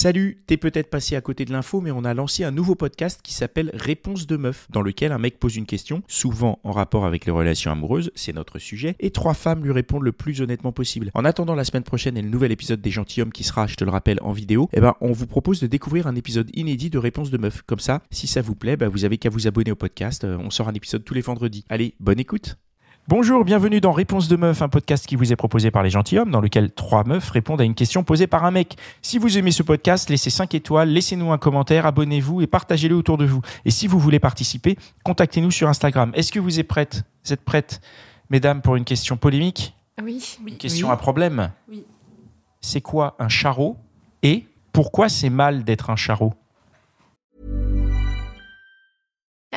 Salut, t'es peut-être passé à côté de l'info, mais on a lancé un nouveau podcast qui s'appelle Réponse de meuf, dans lequel un mec pose une question, souvent en rapport avec les relations amoureuses, c'est notre sujet, et trois femmes lui répondent le plus honnêtement possible. En attendant la semaine prochaine et le nouvel épisode des gentilshommes qui sera, je te le rappelle, en vidéo, eh ben on vous propose de découvrir un épisode inédit de Réponse de meuf. Comme ça, si ça vous plaît, bah, vous avez qu'à vous abonner au podcast. Euh, On sort un épisode tous les vendredis. Allez, bonne écoute. Bonjour, bienvenue dans Réponse de meuf, un podcast qui vous est proposé par les gentilshommes, dans lequel trois meufs répondent à une question posée par un mec. Si vous aimez ce podcast, laissez 5 étoiles, laissez-nous un commentaire, abonnez-vous et partagez-le autour de vous. Et si vous voulez participer, contactez-nous sur Instagram. Est-ce que vous êtes prêtes Vous êtes prêtes, mesdames, pour une question polémique? Oui. Une question à problème? Oui. C'est quoi un charreau Et pourquoi c'est mal d'être un charreau?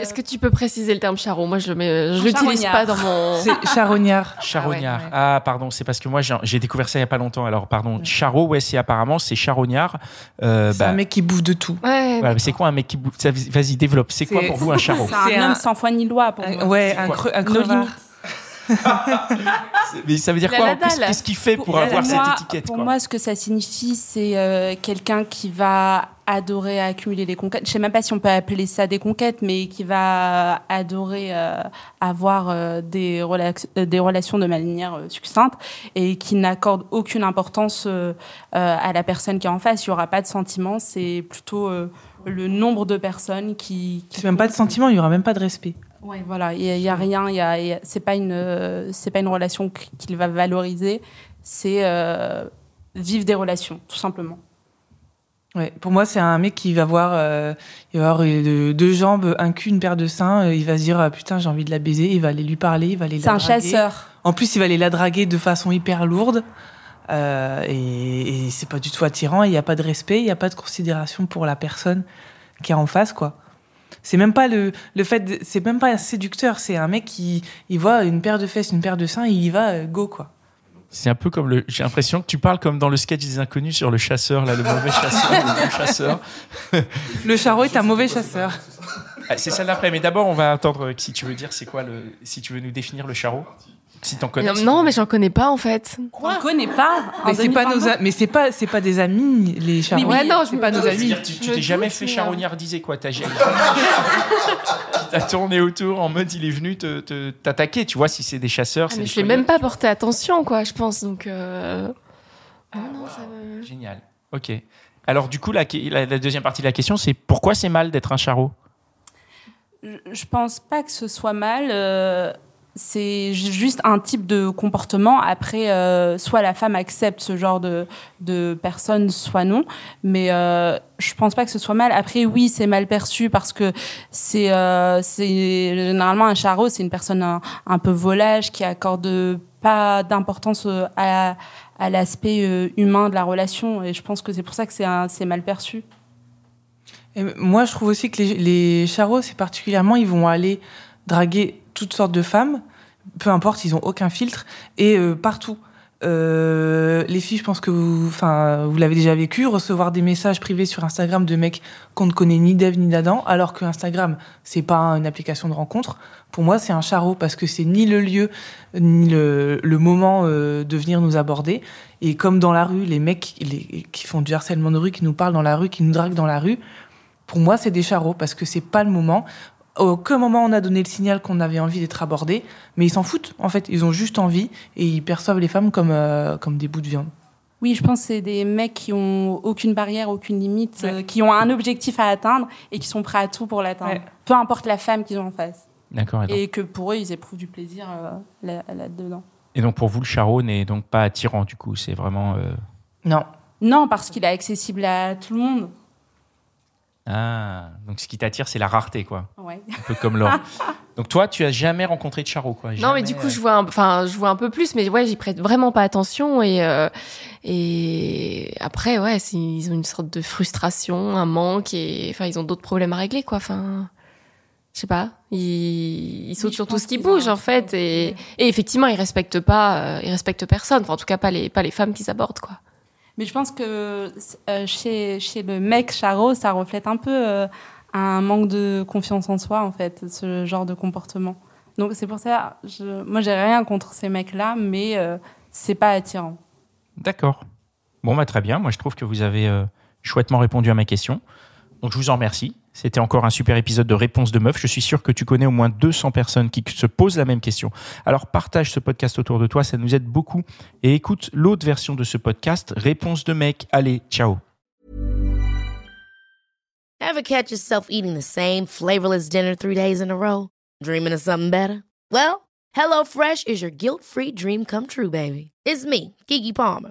Est-ce que tu peux préciser le terme charreau Moi, je je l'utilise pas dans mon. C'est charognard. Charognard. Ah ouais, Ah, ouais. pardon, c'est parce que moi j'ai découvert ça il y a pas longtemps. Alors pardon, charreau, ouais, c'est apparemment c'est charognard. Euh, C'est bah, un mec qui bouffe de tout. Ouais. voilà, mais c'est quoi un mec qui bouffe? Vas-y, développe. C'est quoi pour vous un C'est un homme sans foi ni loi pour Un- moi. ouais, un, creux, un crevard. Mais ça veut dire La quoi. Qu'est-ce qu'est-ce qu'il fait pour Pour- avoir cette étiquette Pour quoi moi, ce que ça signifie, c'est euh, quelqu'un qui va adorer accumuler les conquêtes. Je sais même pas si on peut appeler ça des conquêtes, mais qui va adorer euh, avoir euh, des, rela- euh, des relations de manière euh, succincte et qui n'accorde aucune importance euh, euh, à la personne qui est en face. Il y aura pas de sentiment. C'est plutôt euh, le nombre de personnes qui. qui C'est même pas de sentiment, il y aura même pas de respect. Ouais, voilà, il y, a- rien, y a, y a- c'est pas une, c'est pas une relation qu- qu'il va valoriser, c'est euh, vivre des relations, tout simplement. Ouais, pour moi, c'est un mec qui va voir, euh, il va avoir euh, deux jambes, un cul, une paire de seins. il va se dire ah, putain, j'ai envie de la baiser. Il va aller lui parler, il va aller C'est la un draguer. chasseur. En plus, il va aller la draguer de façon hyper lourde. Euh, et, et c'est pas du tout attirant. Il n'y a pas de respect, il n'y a pas de considération pour la personne qui est en face, quoi. C'est même pas le, le fait, c'est même pas un séducteur. C'est un mec qui, il voit une paire de fesses, une paire de seins, il y va, euh, go, quoi. C'est un peu comme le. J'ai l'impression que tu parles comme dans le sketch des inconnus sur le chasseur, là, le mauvais chasseur, le bon chasseur. Le charreau est un mauvais chasseur. Ah, C'est celle d'après, mais d'abord on va attendre euh, si tu veux dire c'est quoi le. Si tu veux nous définir le charreau. Si t'en connais. Non, non, mais j'en connais pas en fait. On ne connaît pas. Mais c'est pas nos, 2022. a- mais c'est pas, c'est pas des amis les charros. ouais, non, je c'est pas nos amis. Tu t'es jamais fait euh, charognardiser quoi T'as tourné autour en mode il est venu te- te- t'attaquer. Tu vois si c'est des chasseurs. Ah, c'est mais des je l'ai même pas porté attention, quoi, je pense. Donc. euh, Ah, non, non, ça me- Génial. Ok. Alors du coup la, la- la deuxième partie de la question c'est pourquoi c'est mal d'être un charreau Je- Je pense pas que ce soit mal. C'est ju- juste un type de comportement. Après, euh, soit la femme accepte ce genre de, de personne, soit non. Mais euh, je pense pas que ce soit mal. Après, oui, c'est mal perçu parce que c'est euh, généralement un charreau, c'est une personne un, un peu volage qui accorde pas d'importance euh, à, à l'aspect euh, humain de la relation. Et je pense que c'est pour ça que c'est mal perçu. Moi, je trouve aussi que les, les charros, c'est particulièrement, ils vont aller draguer toutes sortes de femmes, peu importe, ils ont aucun filtre, et euh, partout. Euh, les filles, je pense que vous, enfin, vous l'avez déjà vécu, recevoir des messages privés sur Instagram de mecs qu'on ne connaît ni d'Ève ni d'Adam, alors que Instagram, c'est pas une application de rencontre. Pour moi, c'est un charreau parce que c'est ni le lieu ni le, moment euh, de venir nous aborder. Et comme dans la rue, les mecs qui font du harcèlement de rue, qui nous parlent dans la rue, qui nous draguent dans la rue, pour moi, c'est des charreaux parce que c'est pas le moment. À aucun moment on a donné le signal qu'on avait envie d'être abordé, mais ils s'en foutent en fait. Ils ont juste envie et ils perçoivent les femmes comme, euh, comme des bouts de viande. Oui, je pense que c'est des mecs qui ont aucune barrière, aucune limite, Ouais. euh, qui ont un objectif à atteindre et qui sont prêts à tout pour l'atteindre. Ouais. Peu importe la femme qu'ils ont en face. D'accord. Et, que pour eux, ils éprouvent du plaisir euh, là- là-dedans. et donc pour vous le charreau n'est donc pas attirant du coup. C'est vraiment. euh, Non. non, parce qu'il est accessible à tout le monde. Ah, donc ce qui t'attire, c'est la rareté, quoi. Ouais. Un peu comme l'or. Donc toi, tu as jamais rencontré de Charo, quoi. Non, mais du coup, je vois, un, enfin, je vois un peu plus, mais ouais, j'y prête vraiment pas attention et euh, et après, ouais, ils ont une sorte de frustration, un manque et enfin, ils ont d'autres problèmes à régler, quoi. Enfin, je sais pas, ils, ils sautent sur tout ce qui bouge en fait et, et, effectivement, ils respectent pas, euh, ils respectent personne. Enfin, en tout cas, pas les pas les femmes qu'ils abordent, quoi. Mais je pense que euh, chez chez le mec Charo, ça reflète un peu un manque de confiance en soi, en fait, ce genre de comportement. Donc c'est pour ça, je, moi j'ai rien contre ces mecs-là, mais euh, c'est pas attirant. D'accord. Bon, bah très bien. Moi je trouve que vous avez euh, chouettement répondu à ma question. Donc je vous en remercie. C'était encore un super épisode de Réponse de Meuf. Je suis sûr que tu connais au moins 200 personnes qui se posent la même question. Alors partage ce podcast autour de toi, ça nous aide beaucoup. Et écoute l'autre version de ce podcast, Réponse de mec. Allez, ciao. Ever catch yourself eating the same flavorless dinner three days in a row? Dreaming of something better? Well, HelloFresh is your guilt-free dream come true, baby. It's me, Kiki Palmer.